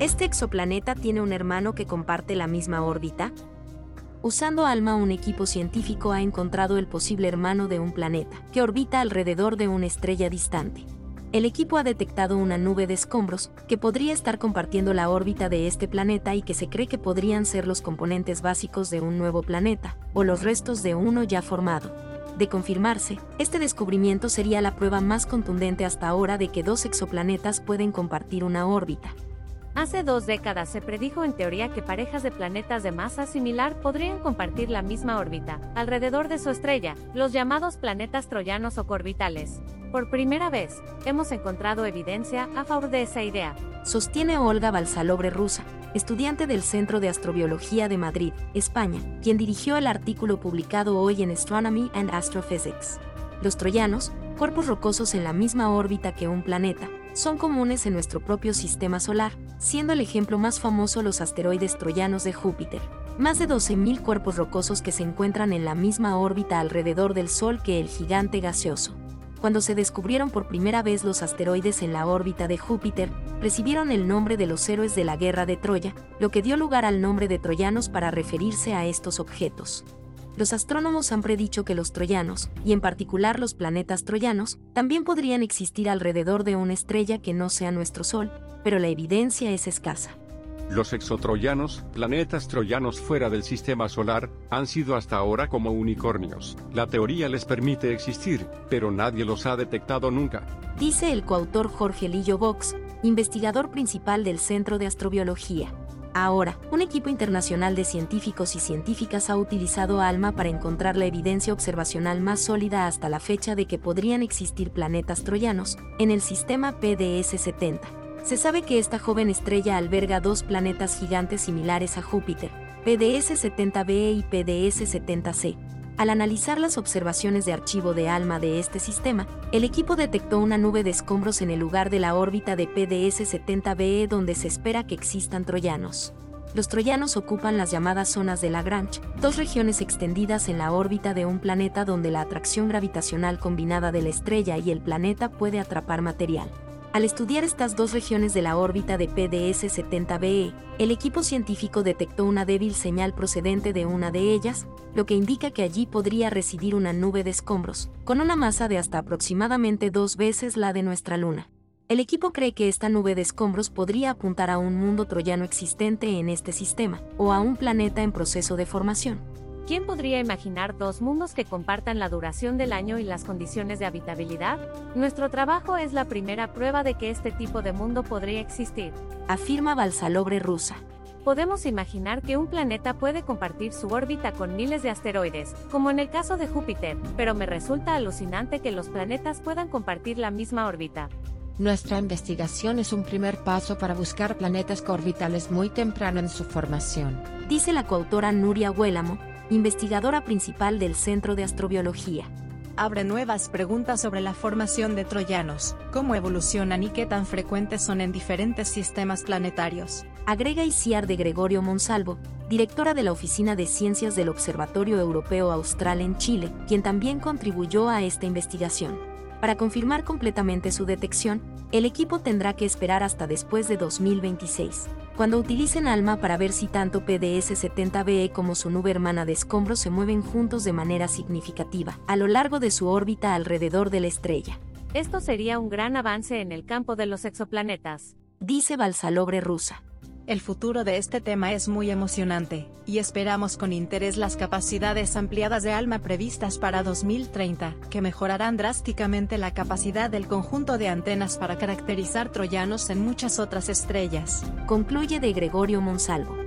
¿Este exoplaneta tiene un hermano que comparte la misma órbita? Usando ALMA, un equipo científico ha encontrado el posible hermano de un planeta, que orbita alrededor de una estrella distante. El equipo ha detectado una nube de escombros que podría estar compartiendo la órbita de este planeta y que se cree que podrían ser los componentes básicos de un nuevo planeta, o los restos de uno ya formado. De confirmarse, este descubrimiento sería la prueba más contundente hasta ahora de que dos exoplanetas pueden compartir una órbita. Hace dos décadas se predijo en teoría que parejas de planetas de masa similar podrían compartir la misma órbita, alrededor de su estrella, los llamados planetas troyanos o corbitales. Por primera vez, hemos encontrado evidencia a favor de esa idea. Sostiene Olga Balsalobre Rusa, estudiante del Centro de Astrobiología de Madrid, España, quien dirigió el artículo publicado hoy en Astronomy and Astrophysics. Los troyanos, cuerpos rocosos en la misma órbita que un planeta, son comunes en nuestro propio sistema solar, siendo el ejemplo más famoso los asteroides troyanos de Júpiter. Más de 12.000 cuerpos rocosos que se encuentran en la misma órbita alrededor del Sol que el gigante gaseoso. Cuando se descubrieron por primera vez los asteroides en la órbita de Júpiter, recibieron el nombre de los héroes de la guerra de Troya, lo que dio lugar al nombre de troyanos para referirse a estos objetos los astrónomos han predicho que los troyanos, y en particular los planetas troyanos, también podrían existir alrededor de una estrella que no sea nuestro Sol, pero la evidencia es escasa. Los exotroyanos, planetas troyanos fuera del sistema solar, han sido hasta ahora como unicornios. La teoría les permite existir, pero nadie los ha detectado nunca. Dice el coautor Jorge Lillo Vox, investigador principal del Centro de Astrobiología. Ahora, un equipo internacional de científicos y científicas ha utilizado ALMA para encontrar la evidencia observacional más sólida hasta la fecha de que podrían existir planetas troyanos en el sistema PDS-70. Se sabe que esta joven estrella alberga dos planetas gigantes similares a Júpiter, PDS-70b y PDS-70c. Al analizar las observaciones de archivo de ALMA de este sistema, el equipo detectó una nube de escombros en el lugar de la órbita de PDS-70b donde se espera que existan troyanos. Los troyanos ocupan las llamadas zonas de Lagrange, dos regiones extendidas en la órbita de un planeta donde la atracción gravitacional combinada de la estrella y el planeta puede atrapar material. Al estudiar estas dos regiones de la órbita de PDS-70b, el equipo científico detectó una débil señal procedente de una de ellas, lo que indica que allí podría residir una nube de escombros, con una masa de hasta aproximadamente dos veces la de nuestra Luna. El equipo cree que esta nube de escombros podría apuntar a un mundo troyano existente en este sistema, o a un planeta en proceso de formación. ¿Quién podría imaginar dos mundos que compartan la duración del año y las condiciones de habitabilidad? Nuestro trabajo es la primera prueba de que este tipo de mundo podría existir, afirma Balsalobre Rusa. Podemos imaginar que un planeta puede compartir su órbita con miles de asteroides, como en el caso de Júpiter, pero me resulta alucinante que los planetas puedan compartir la misma órbita. Nuestra investigación es un primer paso para buscar planetas coorbitales muy temprano en su formación, dice la coautora Nuria Huélamo, investigadora principal del Centro de Astrobiología. Abre nuevas preguntas sobre la formación de troyanos, cómo evolucionan y qué tan frecuentes son en diferentes sistemas planetarios. Agrega Isiar de Gregorio Monsalvo, directora de la Oficina de Ciencias del Observatorio Europeo Austral en Chile, quien también contribuyó a esta investigación. Para confirmar completamente su detección, el equipo tendrá que esperar hasta después de 2026 cuando utilicen ALMA para ver si tanto PDS-70b como su nube hermana de escombros se mueven juntos de manera significativa a lo largo de su órbita alrededor de la estrella. Esto sería un gran avance en el campo de los exoplanetas, dice Balsalobre Rusa. El futuro de este tema es muy emocionante, y esperamos con interés las capacidades ampliadas de ALMA previstas para 2030, que mejorarán drásticamente la capacidad del conjunto de antenas para caracterizar troyanos en muchas otras estrellas. Concluye de Gregorio Monsalvo.